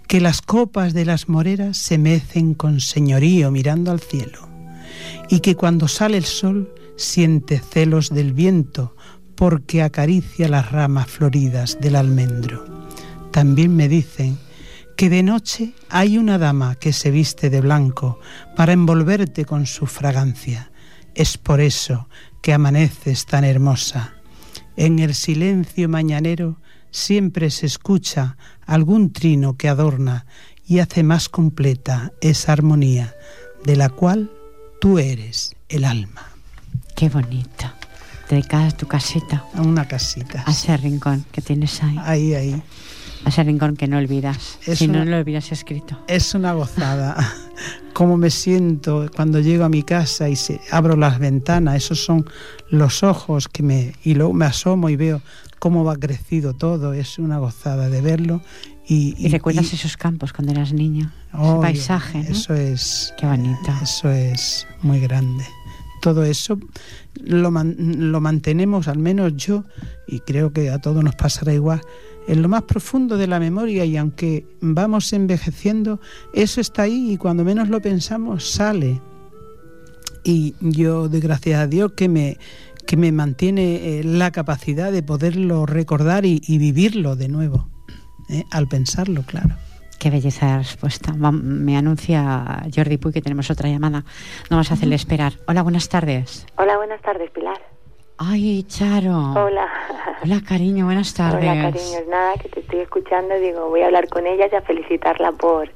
que las copas de las moreras se mecen con señorío mirando al cielo, y que cuando sale el sol siente celos del viento porque acaricia las ramas floridas del almendro. También me dicen que de noche hay una dama que se viste de blanco para envolverte con su fragancia. Es por eso que amaneces tan hermosa. En el silencio mañanero siempre se escucha algún trino que adorna y hace más completa esa armonía de la cual tú eres el alma. Qué bonito. Dedicada a tu casita. A una casita. A ese rincón que tienes ahí. Ahí, ahí. Ese rincón que no olvidas. si no, lo hubieras escrito. Es una gozada. Cómo me siento cuando llego a mi casa y se, abro las ventanas. Esos son los ojos que me... Y luego me asomo y veo cómo va crecido todo. Es una gozada de verlo. Y, y, recuerdas esos campos cuando eras niña. ese paisaje. Eso es... Qué bonito. Eso es muy grande todo eso lo, lo, mantenemos, al menos yo, y creo que a todos nos pasará igual, en lo más profundo de la memoria y aunque vamos envejeciendo, eso está ahí y cuando menos lo pensamos sale. Y yo doy gracias a Dios que me, que me mantiene eh, la capacidad de poderlo recordar y, vivirlo de nuevo, ¿eh? al pensarlo, claro. Qué belleza de respuesta. Me anuncia Jordi Puy que tenemos otra llamada. No vamos a hacerle esperar. Hola, buenas tardes. Hola, buenas tardes, Pilar. Ay, Charo. Hola. Hola, cariño, buenas tardes. Hola, cariño. Nada, que te estoy escuchando. Digo, voy a hablar con ella y a felicitarla por,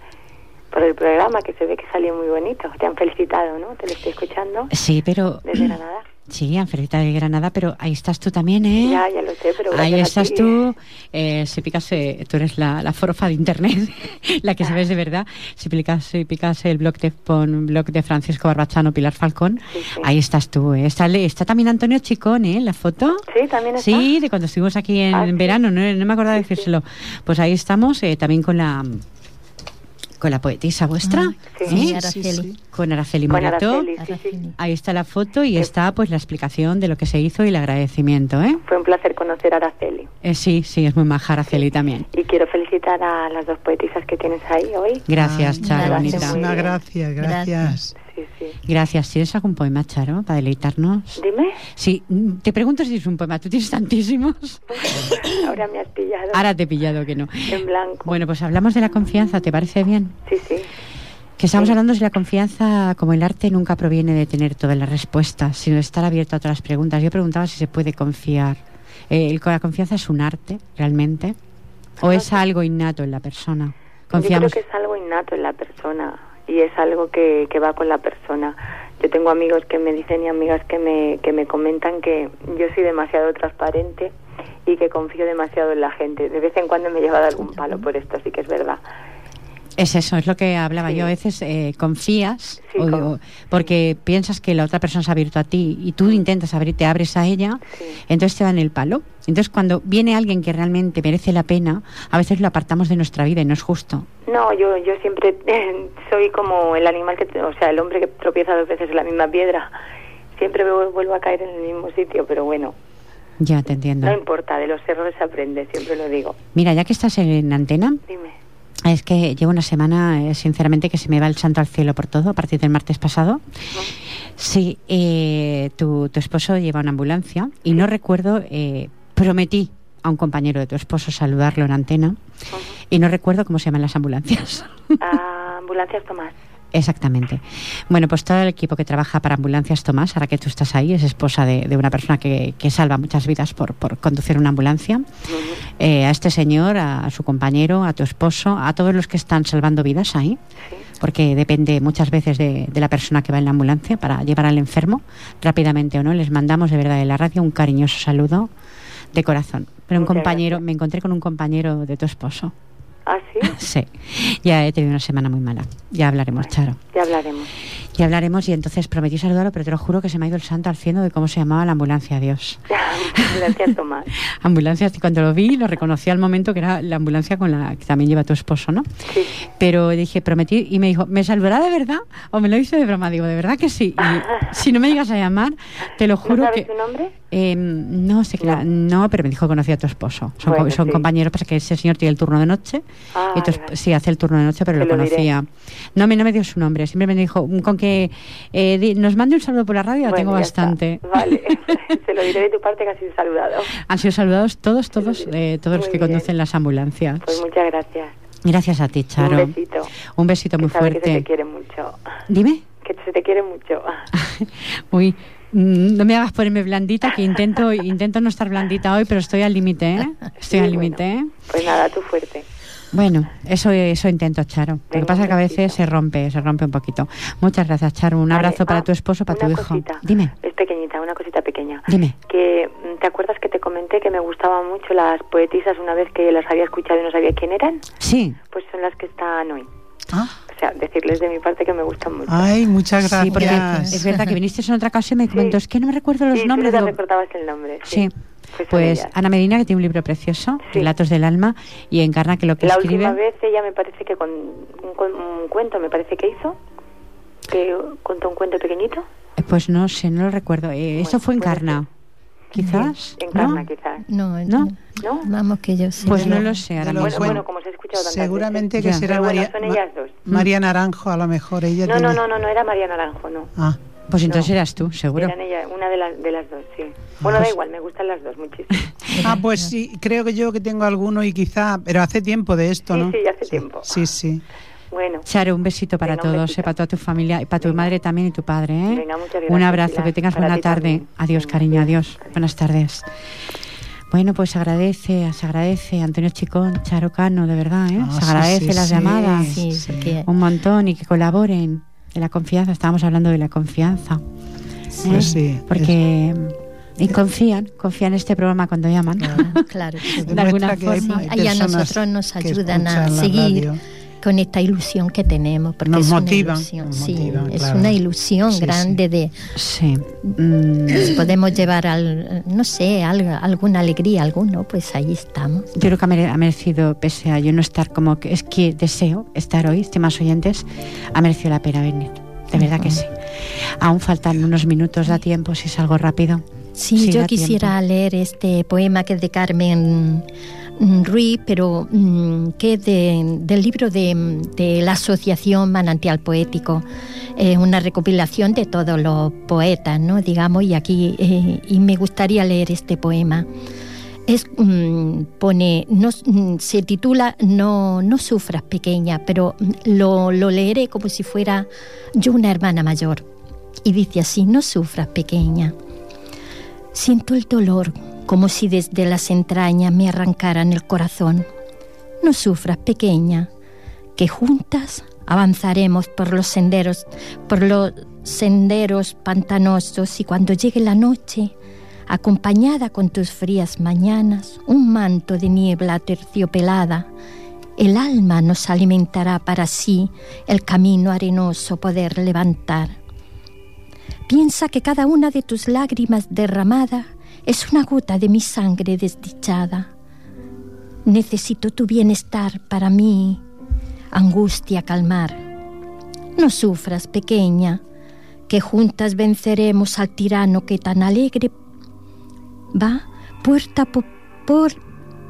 por el programa, que se ve que salió muy bonito. Te han felicitado, ¿no? Te lo estoy escuchando. Sí, pero... Desde Granada. Sí, Angelita de Granada, pero ahí estás tú también, ¿eh? Ya, ya lo sé, pero Ahí estás tú, eh, si picas, eh, tú eres la, la forofa de Internet, la que sabes de verdad. Si picas, si picas el blog de, blog de Francisco Barbachano, Pilar Falcón, ahí estás tú, ¿eh? Está, está también Antonio Chicón, ¿eh? La foto. Sí, también está. Sí, de cuando estuvimos aquí en, ah, verano, no, no, me acuerdo de decírselo. Pues ahí estamos, eh, también con la con la poetisa vuestra, ah, sí, Araceli. con Araceli Morato. Ahí está la foto y está pues la explicación de lo que se hizo y el agradecimiento. ¿eh? Fue un placer conocer a Araceli. Eh, sí, sí, es muy maja Araceli también. Y quiero felicitar a las dos poetisas que tienes ahí hoy. Gracias, Charo, bonita. Gracias, gracias. Gracias. ¿Tienes algún poema, Charo, para deleitarnos? Dime. Sí, te pregunto si es un poema. Tú tienes tantísimos. Ahora me has pillado. Ahora te he pillado que no. En blanco. Bueno, pues hablamos de la confianza, ¿te parece bien? Sí, sí. Que estamos hablando de la confianza, como el arte nunca proviene de tener todas las respuestas, sino de estar abierto a todas las preguntas. Yo preguntaba si se puede confiar. Eh, ¿La confianza es un arte, realmente? ¿O es algo innato en la persona? Confiamos. Yo creo que es algo innato en la persona y es algo que, que va con la persona. Yo tengo amigos que me dicen y amigas que me, que me comentan que yo soy demasiado transparente y que confío demasiado en la gente. De vez en cuando me he llevado algún palo por esto, así que es verdad. Es eso, es lo que hablaba yo. A veces eh, confías porque piensas que la otra persona se ha abierto a ti y tú intentas abrir, te abres a ella, entonces te dan el palo. Entonces cuando viene alguien que realmente merece la pena, a veces lo apartamos de nuestra vida y no es justo. No, yo, yo siempre soy como el animal que, o sea, el hombre que tropieza dos veces en la misma piedra. Siempre vuelvo a caer en el mismo sitio, pero bueno, ya te entiendo. No importa, de los errores se aprende, siempre lo digo. Mira, ya que estás en antena, Dime. Es que llevo una semana, eh, sinceramente, que se me va el santo al cielo por todo a partir del martes pasado. Sí, eh, tu, tu, esposo lleva una ambulancia y no recuerdo, eh, prometí a un compañero de tu esposo saludarlo en antena y no recuerdo cómo se llaman las ambulancias. ambulancias Tomás. Exactamente. Bueno, pues todo el equipo que trabaja para Ambulancias Tomás, ahora que tú estás ahí, es esposa de, una persona que, salva muchas vidas por, conducir una ambulancia. Eh, a este señor, a, su compañero, a tu esposo, a todos los que están salvando vidas ahí, porque depende muchas veces de, la persona que va en la ambulancia para llevar al enfermo rápidamente o no. Les mandamos de verdad de la radio un cariñoso saludo de corazón. Pero un compañero, me encontré con un compañero de tu esposo. ¿Ah, sí? Sí. Ya he tenido una semana muy mala. Ya hablaremos, Charo. Ya hablaremos. Ya hablaremos y entonces prometí saludarlo, pero te lo juro que se me ha ido el santo al cielo de cómo se llamaba la ambulancia, Dios. ambulancia Tomás. ambulancia, cuando lo vi lo reconocí al momento que era la ambulancia con la que también lleva tu esposo, ¿no? Sí. Pero dije, prometí, y me dijo, ¿me saludará de verdad o me lo hizo de broma? Digo, de verdad que sí. Y si no me llegas a llamar, te lo juro ¿No sabes que... su nombre? Eh, no sé No. no. pero me dijo que conocía a tu esposo. Son, Bueno, co- son sí. compañeros, pasa que ese señor tiene el turno de noche. Ah, y tu sí, hace el turno de noche, pero lo lo diré. conocía. No me, no me dio su nombre, simplemente me dijo, "Mm, con que eh, nos mande un saludo por la radio, Bueno, tengo ya está. bastante. Vale, se lo diré de tu parte que has sido saludado. Han sido saludados todos, todos, eh, todos los Muy que bien. conducen las ambulancias. Pues muchas gracias. Gracias a ti, Charo. Un besito. Un besito Que muy sabe que se fuerte. te quiere mucho. Dime. Que se te quiere mucho. Uy, mm, no me hagas ponerme blandita, que intento intento no estar blandita hoy, pero estoy al límite, ¿eh? Estoy Sí, al límite, ¿eh? bueno. Pues nada, tú fuerte. Bueno, eso eso intento, Charo. Lo que pasa es que a veces se rompe, se rompe un poquito. Muchas gracias, Charo. Un Vale. abrazo para Ah, tu esposo, para tu una hijo. cosita. Dime, Es pequeñita, una cosita pequeña. dime. Que, mm, ¿te acuerdas que te comenté que me gustaban mucho las poetisas una vez que las había escuchado y no sabía quién eran? Sí. Pues son las que están hoy. Ah, O sea, decirles de mi parte que me gustan mucho. Ay, muchas Sí, porque gracias. es verdad que viniste en otra ocasión y me comentó, es que no me recuerdo los sí, nombres. tú no te digo, recordabas el nombre. Sí. Pues, Pues. Ana Medina, que tiene un libro precioso, Sí. Relatos del Alma, y encarna que lo que La escribe... última vez ella me parece que con un, cu- un cuento, me parece que hizo, que contó un cuento pequeñito. Eh, Pues no sé, no lo recuerdo. Eh, eso Bueno, fue puede Encarna, quizás. Encarna, ¿no? quizás. No, ¿No? ¿No? Vamos que yo sé. Pues no lo- sé ahora Bueno, bueno, como se ha escuchado tantas Seguramente veces. que será bueno, María, son ellas dos. María Naranjo, a lo mejor. Ella No, no, tiene- no, no, no era María Naranjo, no. Ah, Pues entonces No. eras tú, seguro. Eran ella, una de, las de las dos, sí. Bueno, Pues- da igual, me gustan las dos muchísimo. Ah, pues sí, creo que yo que tengo alguno y quizá, pero hace tiempo de esto, Sí, ¿no? sí, hace tiempo. Sí, sí. Bueno, Charo, un besito para Venga, todos, besito. eh, para toda tu familia y para tu Venga. madre también y tu padre. ¿eh? Venga, muchas Un gracias, abrazo, Pilar. que tengas Para buena tarde. también. Adiós, Venga, cariño, adiós. Buenas tardes. Bueno, pues se agradece, se agradece Antonio Chicón, Charo Cano, de verdad, ¿eh? Ah, se agradece sí, las sí. llamadas. Sí, Sí. porque Un montón y que colaboren de la confianza. Estábamos hablando de la confianza. ¿eh? Pues sí, Porque y confían, confían en este programa cuando llaman. claro, Eso de alguna hay- forma. hay Ahí a nosotros nos ayudan a seguir con esta ilusión que tenemos, porque Nos es motivan, una ilusión, nos sí, motivan, es claro. una ilusión Sí, grande de Sí. Mm, si podemos llevar al, no sé, algo- alguna alegría alguno, pues ahí estamos. Yo creo que ha mere- ha merecido, pese a yo no estar como que es que deseo estar hoy, estimados oyentes, ha merecido la pena venir. De verdad que sí. Aún faltan unos minutos, da tiempo si es algo rápido. Sí, Sí, yo quisiera leer este poema que es de Carmen mm, Ruiz, pero mm, que es de- del libro de, de la Asociación Manantial Poético, eh, una recopilación de todos los poetas, ¿no? Digamos, y aquí, eh, y me gustaría leer este poema. Es, mm, pone, no, mm, se titula No, no sufras pequeña, pero mm, lo, lo leeré como si fuera yo una hermana mayor. Y dice así, no sufras pequeña. Siento el dolor como si desde las entrañas me arrancaran el corazón. No sufras, pequeña, que juntas avanzaremos por los senderos, por los senderos pantanosos y cuando llegue la noche, acompañada con tus frías mañanas, un manto de niebla terciopelada, el alma nos alimentará para sí el camino arenoso poder levantar. Piensa que cada una de tus lágrimas derramada es una gota de mi sangre desdichada. Necesito tu bienestar para mí, angustia calmar. No sufras, pequeña, que juntas venceremos al tirano que tan alegre va puerta por,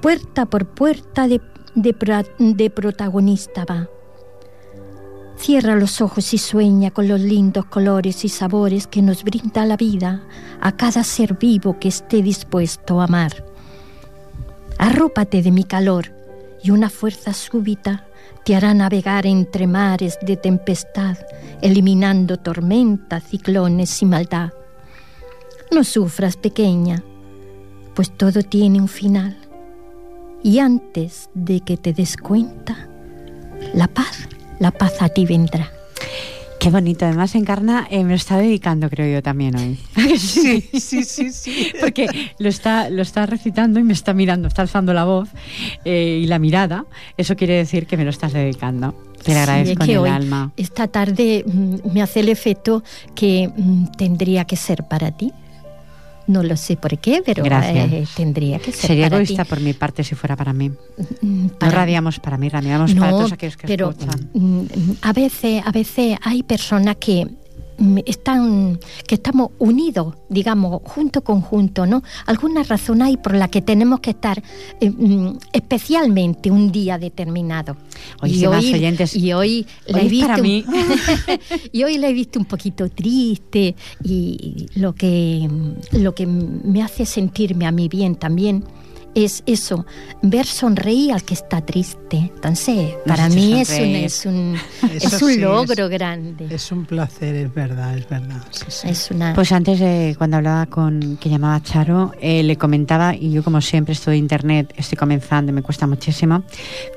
puerta, por puerta de protagonista va. Cierra los ojos y sueña con los lindos colores y sabores que nos brinda la vida a cada ser vivo que esté dispuesto a amar. Arrópate de mi calor y una fuerza súbita te hará navegar entre mares de tempestad, eliminando tormentas, ciclones y maldad. No sufras, pequeña, pues todo tiene un final. Y antes de que te des cuenta, la paz, la paz a ti vendrá. Qué bonito. Además, Encarna eh, me lo está dedicando, creo yo, también hoy. Sí, sí, sí, sí. Porque lo está, lo está recitando y me está mirando, está alzando la voz eh, y la mirada. Eso quiere decir que me lo estás dedicando. Te lo Sí, agradezco es que en el hoy, alma. Esta tarde mm, me hace el efecto que mm, tendría que ser para ti. No lo sé por qué, pero eh, tendría que ser. Sería egoísta por mi parte si fuera para mí. Mm, no radiamos para mí, radiamos para todos aquellos que pero, escuchan. Mm, a veces, a veces hay personas que están, que estamos unidos, digamos, junto con junto, ¿no? Alguna razón hay por la que tenemos que estar eh, mm, especialmente un día determinado. y, hoy, oyentes, y hoy la he visto y hoy la he visto un poquito triste y lo que lo que me hace sentirme a mí bien también es eso, ver sonreír al que está triste. Entonces, para mí es un, es un, es un logro grande. Es un placer, es verdad, es verdad. Es una... Pues antes, de cuando hablaba con que llamaba Charo, eh, le comentaba, y yo como siempre estoy en internet, estoy comenzando y me cuesta muchísimo,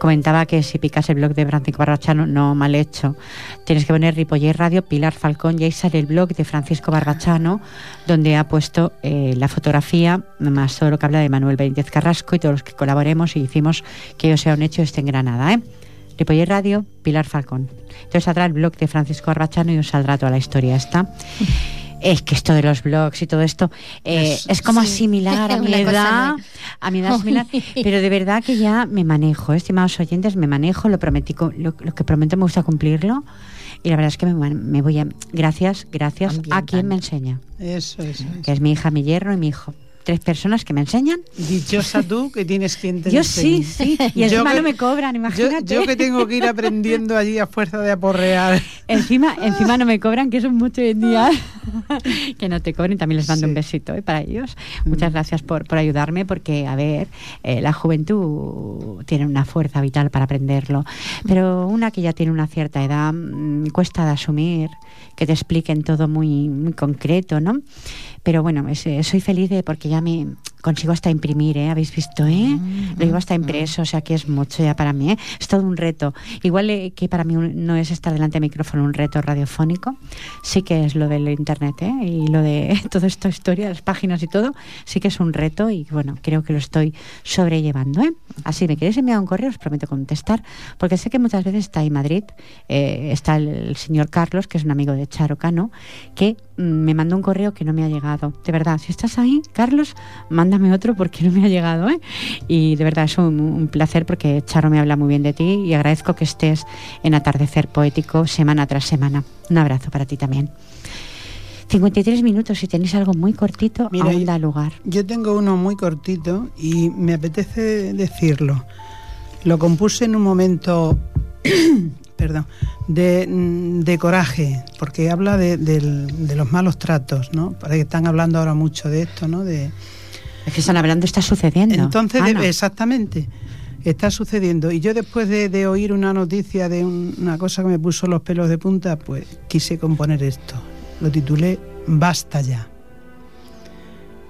comentaba que si picas el blog de Francisco Barbachano, no mal hecho. Tienes que poner Ripoller Radio, Pilar Falcón, y ahí sale el blog de Francisco Barbachano, donde ha puesto eh, la fotografía, más todo lo que habla de Manuel Benítez Carrasco y todos los que colaboremos y hicimos que ello sea un hecho esté en Granada. ¿eh? Ripoller Radio, Pilar Falcón. Entonces saldrá el blog de Francisco Arbachano y os saldrá toda la historia esta. Es que esto de los blogs y todo esto eh, es, como asimilar a mi edad, a mi edad similar, pero de verdad que ya me manejo, estimados oyentes, me manejo, lo prometí, lo, que prometo me gusta cumplirlo y la verdad es que me, voy a gracias, gracias a quien me enseña. Eso, eso, Que es mi hija, mi yerno y mi hijo tres personas que me enseñan. Dichosa tú que tienes quien te Yo sí, sí. Y encima no me cobran, imagínate. Yo, que tengo que ir aprendiendo allí a fuerza de aporrear. Encima, encima no me cobran, que eso es mucho hoy en día. que no te cobren, también les mando un besito ¿eh? para ellos. Muchas mm. gracias por, por ayudarme, porque, a ver, eh, la juventud tiene una fuerza vital para aprenderlo. Pero una que ya tiene una cierta edad, mm, cuesta de asumir que te expliquen todo muy, muy concreto, ¿no? Pero bueno, eh, soy feliz de porque ya me consigo hasta imprimir, ¿eh? ¿Habéis visto, eh? Mm, Lo llevo hasta mm, impreso, o sea que es mucho ya para mí, ¿eh? Es todo un reto. Igual eh, que para mí no es estar delante del micrófono un reto radiofónico, sí que es lo del internet, ¿eh? Y lo de toda esta historia, las páginas y todo, sí que es un reto y bueno, creo que lo estoy sobrellevando, ¿eh? Así, me queréis enviar un correo, os prometo contestar, porque sé que muchas veces está en Madrid, eh, está el, señor Carlos, que es un amigo de Charo Cano, que mm, me mandó un correo que no me ha llegado. De verdad, si estás ahí, Carlos, manda otro porque no me ha llegado. ¿eh? Y de verdad es un, placer porque Charo me habla muy bien de ti y agradezco que estés en Atardecer Poético semana tras semana. Un abrazo para ti también. 53 minutos, si tenéis algo muy cortito, Mira, aún da lugar. Yo tengo uno muy cortito y me apetece decirlo. Lo compuse en un momento, perdón, de, coraje, porque habla de, de, los malos tratos, ¿no? Para que están hablando ahora mucho de esto, ¿no? De, es que están hablando, está sucediendo. Entonces, exactamente, está sucediendo. Y yo después de, oír una noticia de una cosa que me puso los pelos de punta, pues quise componer esto. Lo titulé Basta ya.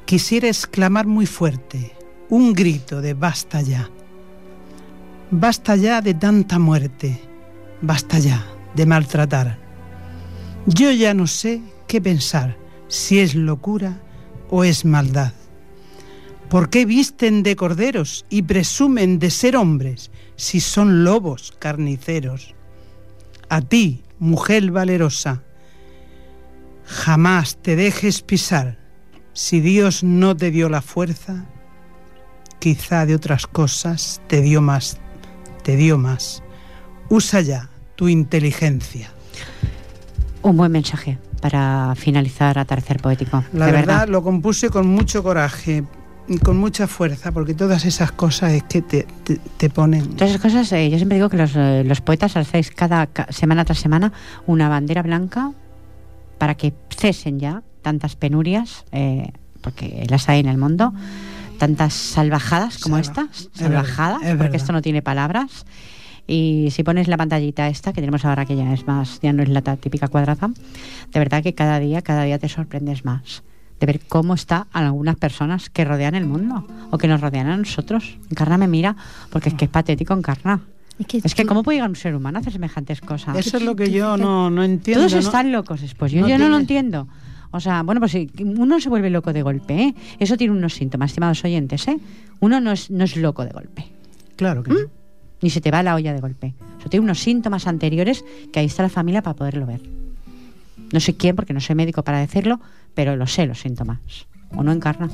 Quisiera exclamar muy fuerte, un grito de basta ya. Basta ya de tanta muerte, basta ya de maltratar. Yo ya no sé qué pensar, si es locura o es maldad. ¿Por qué visten de corderos y presumen de ser hombres si son lobos carniceros? A ti, mujer valerosa, jamás te dejes pisar. Si Dios no te dio la fuerza, quizá de otras cosas te dio más, te dio más. Usa ya tu inteligencia. Un buen mensaje para finalizar a tercer poético. La verdad, lo compuse con mucho coraje, con mucha fuerza, porque todas esas cosas es que te, te, ponen... Todas esas cosas, eh, yo siempre digo que los, eh, los poetas hacéis cada semana tras semana una bandera blanca para que cesen ya tantas penurias, eh, porque las hay en el mundo, tantas salvajadas como estas, salvajadas, porque esto no tiene palabras. Y si pones la pantallita esta, que tenemos ahora que ya es más, ya no es la típica cuadrada, de verdad que cada día, cada día te sorprendes más de ver cómo está algunas personas que rodean el mundo o que nos rodean a nosotros. Encarna me mira porque es que es patético Encarna. Es que, ¿cómo puede llegar un ser humano a hacer semejantes cosas? Eso es lo que yo no, no entiendo. Todos están locos después. Yo no, lo entiendo. O sea, bueno, pues uno se vuelve loco de golpe, ¿eh? Eso tiene unos síntomas, estimados oyentes, ¿eh? Uno no es, no es loco de golpe. Claro que ¿Mm? no. Ni se te va la olla de golpe. Eso tiene unos síntomas anteriores que ahí está la familia para poderlo ver. No sé quién, porque no soy médico para decirlo, pero lo sé los síntomas. o no encarna.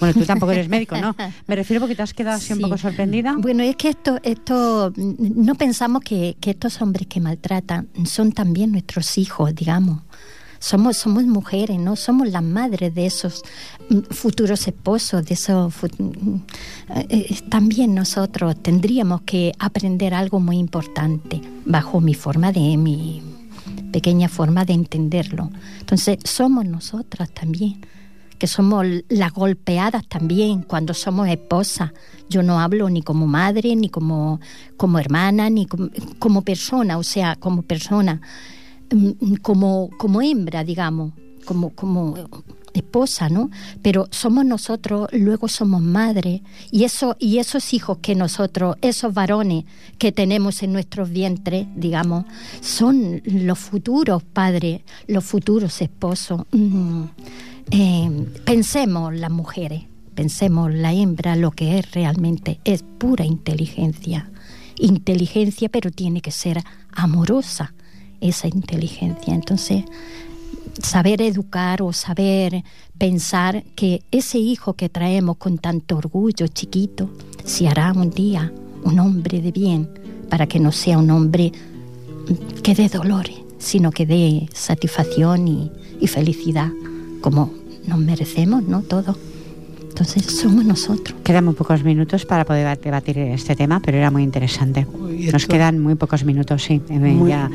Bueno, tú tampoco eres médico, ¿no? Me refiero porque te has quedado así un poco sorprendida. Bueno, es que esto, esto no pensamos que, que estos hombres que maltratan son también nuestros hijos, digamos somos, somos mujeres, ¿no? Somos las madres de esos mm, futuros esposos, de esos... Mm, eh, eh, también nosotros tendríamos que aprender algo muy importante bajo mi forma de, mi pequeña forma de entenderlo. Entonces, somos nosotras también que somos las golpeadas también cuando somos esposas. Yo no hablo ni como madre, ni como, como hermana, ni como, como persona, o sea, como persona. Mm, como, como hembra, digamos, como, como esposa, ¿no? Pero somos nosotros, luego somos madres, y, eso, y esos hijos que nosotros, esos varones que tenemos en nuestros vientres, digamos, son los futuros padres, los futuros esposos. Eh, pensemos las mujeres, pensemos la hembra, lo que es realmente, es pura inteligencia. Inteligencia, pero tiene que ser amorosa esa inteligencia. Entonces, saber educar o saber pensar que ese hijo que traemos con tanto orgullo chiquito se hará un día un hombre de bien para que no sea un hombre que dé dolores, sino que dé satisfacción y, y felicidad como nos merecemos, ¿no? Todo. Entonces somos nosotros. Quedan muy pocos minutos para poder debatir este tema, pero era muy interesante. Nos quedan muy pocos minutos, sí. Eh, muy, ya,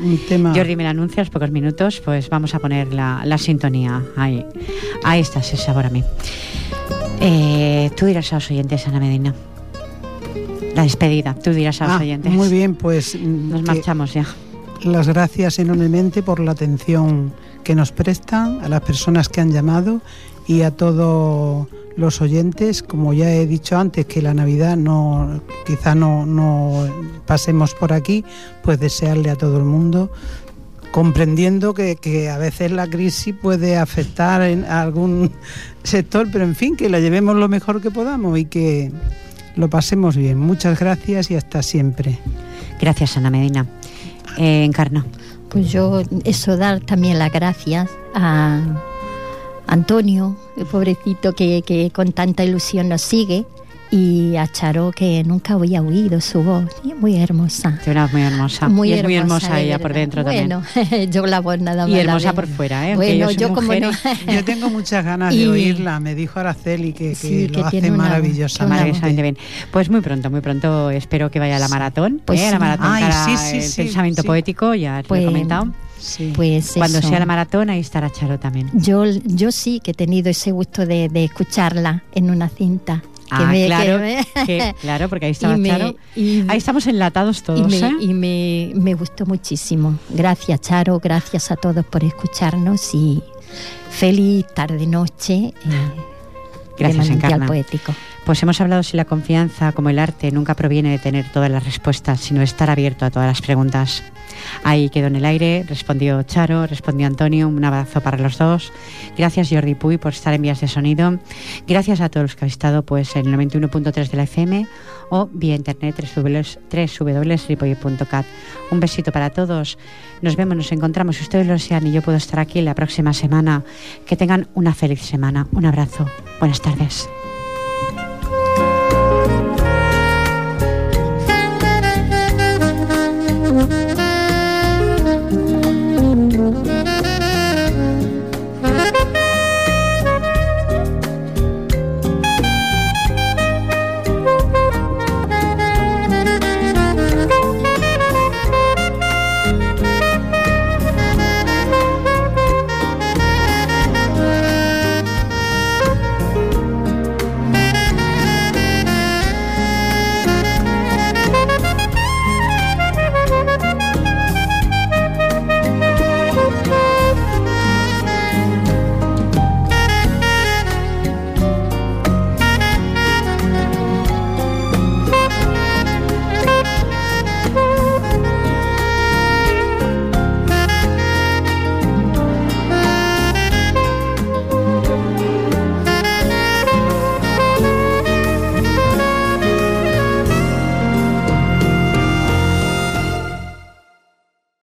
Jordi me lo anuncia, los pocos minutos, pues vamos a poner la, sintonía. Ahí, ahí está, ese sabor a mí. Eh, tú dirás a los oyentes, Ana Medina. La despedida, tú dirás a los ah, oyentes. Muy bien, pues... Mm, nos marchamos ya. Las gracias enormemente por la atención que nos prestan, a las personas que han llamado y a todo los oyentes, como ya he dicho antes, que la Navidad no, quizá no, no pasemos por aquí, pues desearle a todo el mundo, comprendiendo que, que, a veces la crisis puede afectar en algún sector, pero en fin, que la llevemos lo mejor que podamos y que lo pasemos bien. Muchas gracias y hasta siempre. Gracias, Ana Medina. Eh, Encarna. Pues yo, eso, dar también las gracias a Antonio, el pobrecito que, que con tanta ilusión nos sigue, y a Charo que nunca había oído su voz. Muy hermosa. Muy hermosa. Muy es muy hermosa ella por dentro bueno, también yo la voz nada más y hermosa por fuera ¿eh? bueno yo, como no yo tengo muchas ganas de oírla. Me dijo Araceli que, que lo hace maravillosamente. bien. Pues muy pronto muy pronto. Espero que vaya a la maratón pues ¿eh? la maratón Ay, sí, sí, el pensamiento poético ya pues, lo he comentado. pues Cuando sea la maratón, ahí estará Charo también. Yo, yo sí que he tenido ese gusto de, escucharla en una cinta. Ah, claro, claro, porque ahí estaba Charo. ahí estamos enlatados todos. Y, me, ¿eh? y me, gustó muchísimo. Gracias, Charo, gracias a todos por escucharnos y feliz tarde-noche. Eh, gracias, Encarna. Poético. Pues hemos hablado si la confianza, como el arte, nunca proviene de tener todas las respuestas, sino estar abierto a todas las preguntas. Ahí quedó en el aire, respondió Charo, respondió Antonio, un abrazo para los dos. Gracias Jordi Puy por estar en vías de sonido. Gracias a todos los que habéis estado pues, en el 91.3 de la FM o vía internet www.ripoy.cat. Un besito para todos. Nos vemos, nos encontramos. Si ustedes lo desean y yo puedo estar aquí la próxima semana. Que tengan una feliz semana. Un abrazo. Buenas tardes.